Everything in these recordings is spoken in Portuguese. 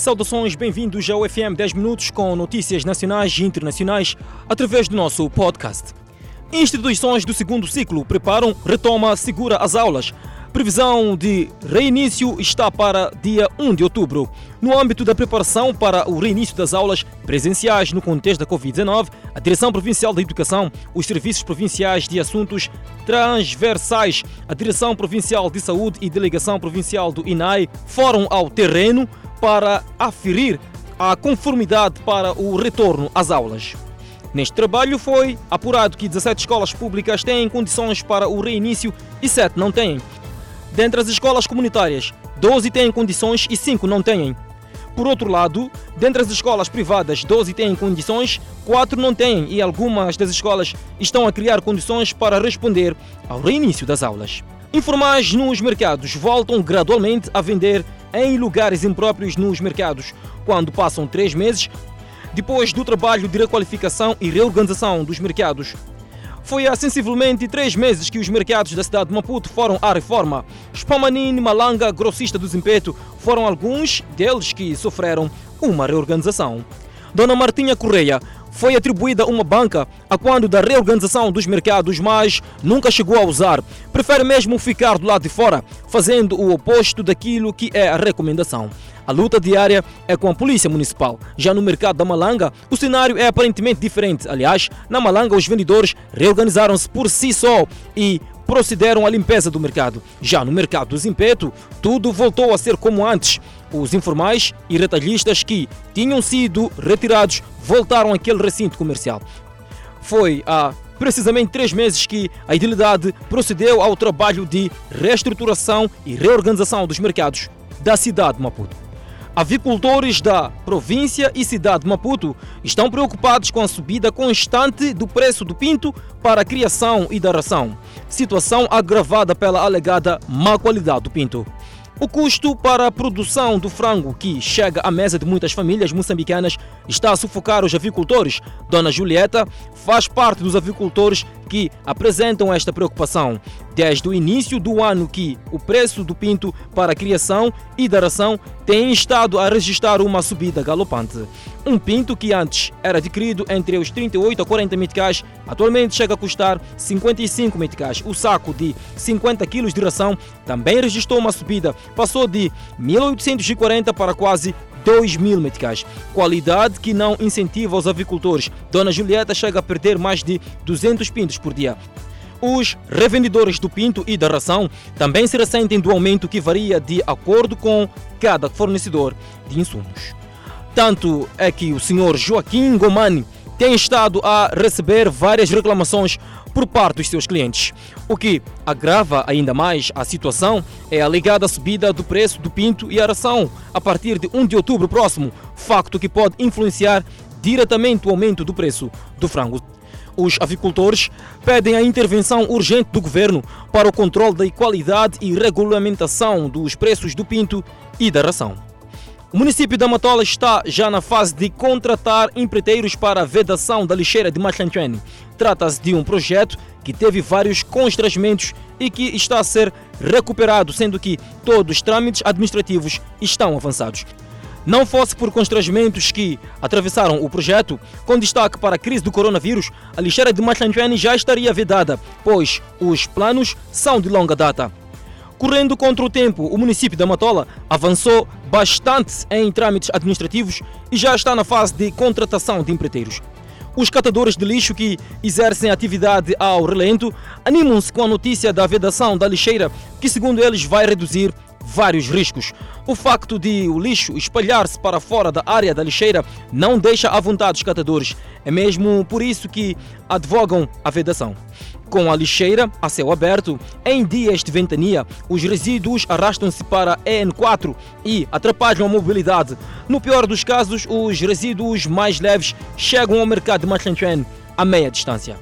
Saudações, bem-vindos ao FM 10 Minutos com notícias nacionais e internacionais através do nosso podcast. Instituições do segundo ciclo preparam, retoma, segura as aulas. Previsão de reinício está para dia 1 de outubro. No âmbito da preparação para o reinício das aulas presenciais no contexto da Covid-19, a Direção Provincial da Educação, os Serviços Provinciais de Assuntos Transversais, a Direção Provincial de Saúde e Delegação Provincial do INAI foram ao terreno para aferir a conformidade para o retorno às aulas. Neste trabalho foi apurado que 17 escolas públicas têm condições para o reinício e 7 não têm. Dentre as escolas comunitárias, 12 têm condições e 5 não têm. Por outro lado, dentre as escolas privadas, 12 têm condições, 4 não têm e algumas das escolas estão a criar condições para responder ao reinício das aulas. Informais nos mercados voltam gradualmente a vender em lugares impróprios nos mercados. Quando passam três meses, depois do trabalho de requalificação e reorganização dos mercados. Foi há sensivelmente três meses que os mercados da cidade de Maputo foram à reforma. Spamanini, Malanga, Grossista do Zimpeto foram alguns deles que sofreram uma reorganização. Dona Martinha Correia foi atribuída uma banca a quando da reorganização dos mercados, mas nunca chegou a usar. Prefere mesmo ficar do lado de fora, fazendo o oposto daquilo que é a recomendação. A luta diária é com a Polícia Municipal. Já no mercado da Malanga, o cenário é aparentemente diferente. Aliás, na Malanga, os vendedores reorganizaram-se por si só e procederam à limpeza do mercado. Já no mercado do Zimpeto, tudo voltou a ser como antes. Os informais e retalhistas que tinham sido retirados voltaram àquele recinto comercial. Foi há precisamente três meses que a idilidade procedeu ao trabalho de reestruturação e reorganização dos mercados da cidade de Maputo. Avicultores da província e cidade de Maputo estão preocupados com a subida constante do preço do pinto para a criação e da ração, situação agravada pela alegada má qualidade do pinto. O custo para a produção do frango, que chega à mesa de muitas famílias moçambicanas, está a sufocar os avicultores. Dona Julieta faz parte dos avicultores que apresentam esta preocupação. Desde o início do ano que o preço do pinto para criação e da ração tem estado a registrar uma subida galopante. Um pinto que antes era adquirido entre os 38 a 40 meticais, atualmente chega a custar 55 meticais. O saco de 50 kg de ração também registrou uma subida, passou de 1840 para quase 2 mil meticais. Qualidade que não incentiva os avicultores. Dona Julieta chega a perder mais de 200 pintos por dia. Os revendedores do pinto e da ração também se ressentem do aumento que varia de acordo com cada fornecedor de insumos. Tanto é que o senhor Joaquim Gomani tem estado a receber várias reclamações por parte dos seus clientes. O que agrava ainda mais a situação é a ligada subida do preço do pinto e a ração a partir de 1 de outubro próximo, facto que pode influenciar diretamente o aumento do preço do frango. Os avicultores pedem a intervenção urgente do governo para o controle da qualidade e regulamentação dos preços do pinto e da ração. O município da Matola está já na fase de contratar empreiteiros para a vedação da lixeira de Machanchuene. Trata-se de um projeto que teve vários constrangimentos e que está a ser recuperado, sendo que todos os trâmites administrativos estão avançados. Não fosse por constrangimentos que atravessaram o projeto, com destaque para a crise do coronavírus, a lixeira de Machanchuene já estaria vedada, pois os planos são de longa data. Correndo contra o tempo, o município da Matola avançou bastante em trâmites administrativos e já está na fase de contratação de empreiteiros. Os catadores de lixo que exercem atividade ao relento animam-se com a notícia da vedação da lixeira, que, segundo eles, vai reduzir vários riscos. O facto de o lixo espalhar-se para fora da área da lixeira não deixa à vontade os catadores. É mesmo por isso que advogam a vedação. Com a lixeira a céu aberto, em dias de ventania, os resíduos arrastam-se para a EN4 e atrapalham a mobilidade. No pior dos casos, os resíduos mais leves chegam ao mercado de Machanchuan a meia distância.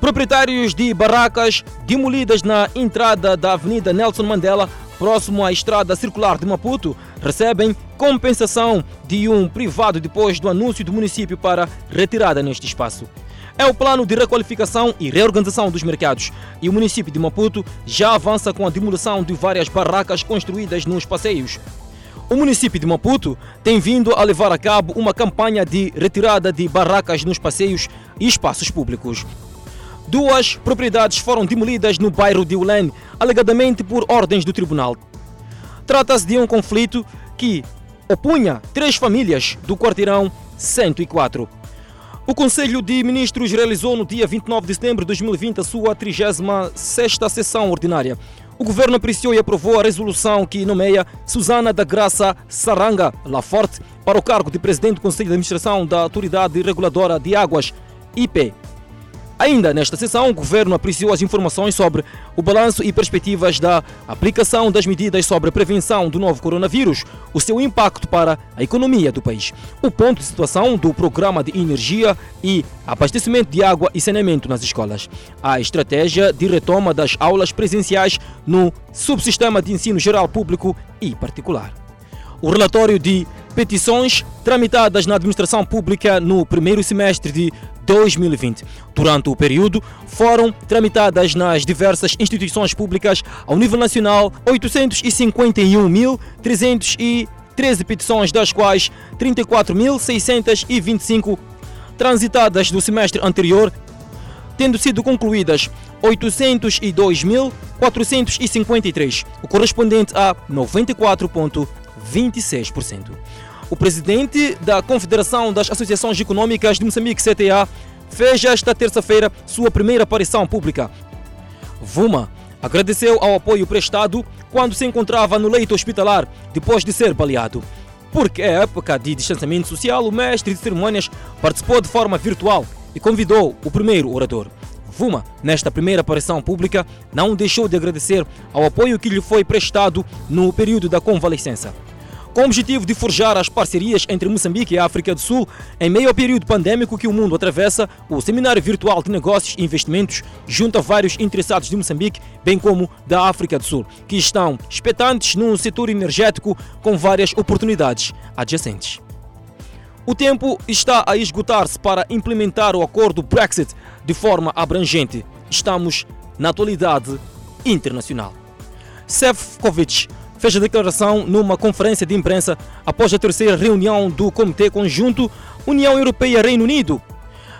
Proprietários de barracas demolidas na entrada da Avenida Nelson Mandela, próximo à estrada circular de Maputo, recebem compensação de um privado depois do anúncio do município para retirada neste espaço é o plano de requalificação e reorganização dos mercados. E o município de Maputo já avança com a demolição de várias barracas construídas nos passeios. O município de Maputo tem vindo a levar a cabo uma campanha de retirada de barracas nos passeios e espaços públicos. Duas propriedades foram demolidas no bairro de Ulene, alegadamente por ordens do tribunal. Trata-se de um conflito que opunha três famílias do quarteirão 104. O Conselho de Ministros realizou no dia 29 de setembro de 2020 a sua 36ª sessão ordinária. O governo apreciou e aprovou a resolução que nomeia Susana da Graça Saranga Laforte para o cargo de presidente do Conselho de Administração da Autoridade Reguladora de Águas, IP. Ainda nesta sessão, o governo apreciou as informações sobre o balanço e perspectivas da aplicação das medidas sobre a prevenção do novo coronavírus, o seu impacto para a economia do país, o ponto de situação do programa de energia e abastecimento de água e saneamento nas escolas, a estratégia de retoma das aulas presenciais no subsistema de ensino geral público e particular. O relatório de petições tramitadas na administração pública no primeiro semestre de 2020. Durante o período, foram tramitadas nas diversas instituições públicas ao nível nacional 851.313 petições, das quais 34.625 transitadas do semestre anterior, tendo sido concluídas 802.453, o correspondente a 94,26%. O presidente da Confederação das Associações Econômicas de Moçambique, CTA, fez esta terça-feira sua primeira aparição pública. Vuma agradeceu ao apoio prestado quando se encontrava no leito hospitalar depois de ser baleado. Porque é época de distanciamento social, o mestre de cerimônias participou de forma virtual e convidou o primeiro orador. Vuma, nesta primeira aparição pública, não deixou de agradecer ao apoio que lhe foi prestado no período da convalescença com o objetivo de forjar as parcerias entre Moçambique e a África do Sul em meio ao período pandêmico que o mundo atravessa, o Seminário Virtual de Negócios e Investimentos junta vários interessados de Moçambique, bem como da África do Sul, que estão expectantes num setor energético com várias oportunidades adjacentes. O tempo está a esgotar-se para implementar o acordo Brexit de forma abrangente. Estamos na atualidade internacional. Sefcovic fez a declaração numa conferência de imprensa após a terceira reunião do Comitê Conjunto União Europeia-Reino Unido.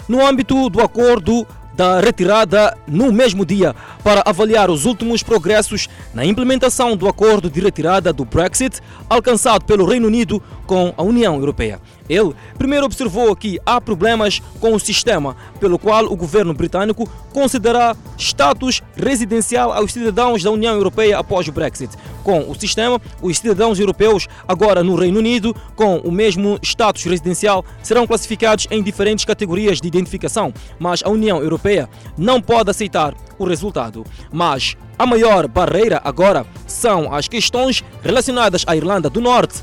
No âmbito do acordo da retirada no mesmo dia para avaliar os últimos progressos na implementação do acordo de retirada do Brexit alcançado pelo Reino Unido com a União Europeia. Ele primeiro observou que há problemas com o sistema, pelo qual o governo britânico considerará status residencial aos cidadãos da União Europeia após o Brexit. Com o sistema, os cidadãos europeus, agora no Reino Unido, com o mesmo status residencial, serão classificados em diferentes categorias de identificação, mas a União Europeia não pode aceitar o resultado. Mas a maior barreira agora são as questões relacionadas à Irlanda do Norte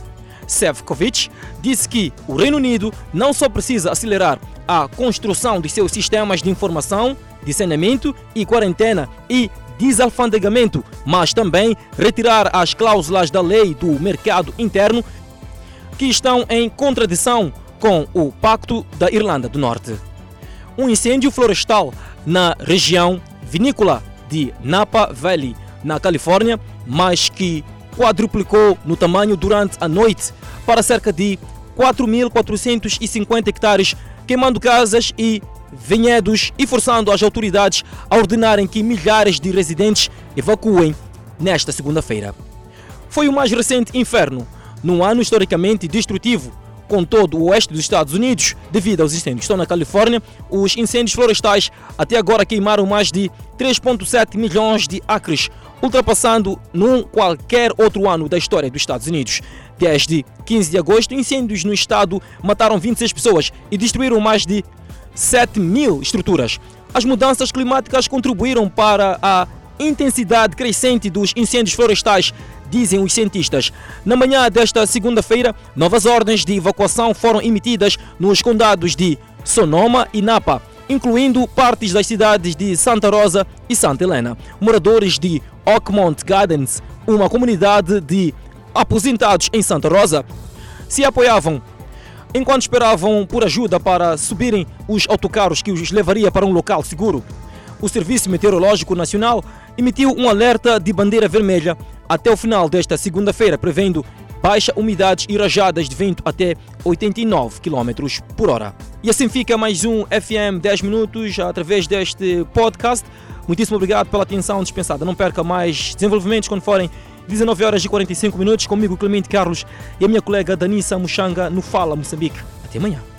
Sefcovic disse que o Reino Unido não só precisa acelerar a construção de seus sistemas de informação, de saneamento e quarentena e desalfandegamento, mas também retirar as cláusulas da lei do mercado interno que estão em contradição com o Pacto da Irlanda do Norte. Um incêndio florestal na região vinícola de Napa Valley, na Califórnia, mas que quadruplicou no tamanho durante a noite para cerca de 4.450 hectares, queimando casas e vinhedos e forçando as autoridades a ordenarem que milhares de residentes evacuem nesta segunda-feira. Foi o mais recente inferno, num ano historicamente destrutivo, com todo o oeste dos Estados Unidos, devido aos incêndios que estão na Califórnia, os incêndios florestais até agora queimaram mais de 3,7 milhões de acres, ultrapassando num qualquer outro ano da história dos Estados Unidos. Desde 15 de agosto, incêndios no estado mataram 26 pessoas e destruíram mais de 7 mil estruturas. As mudanças climáticas contribuíram para a intensidade crescente dos incêndios florestais, dizem os cientistas. Na manhã desta segunda-feira, novas ordens de evacuação foram emitidas nos condados de Sonoma e Napa incluindo partes das cidades de Santa Rosa e Santa Helena. Moradores de Oakmont Gardens, uma comunidade de aposentados em Santa Rosa, se apoiavam enquanto esperavam por ajuda para subirem os autocarros que os levaria para um local seguro. O Serviço Meteorológico Nacional emitiu um alerta de bandeira vermelha até o final desta segunda-feira, prevendo baixa umidades e rajadas de vento até 89 km por hora. E assim fica mais um FM 10 minutos através deste podcast. Muitíssimo obrigado pela atenção dispensada. Não perca mais desenvolvimentos quando forem 19 horas e 45 minutos comigo Clemente Carlos e a minha colega Danissa Muxanga no Fala Moçambique. Até amanhã.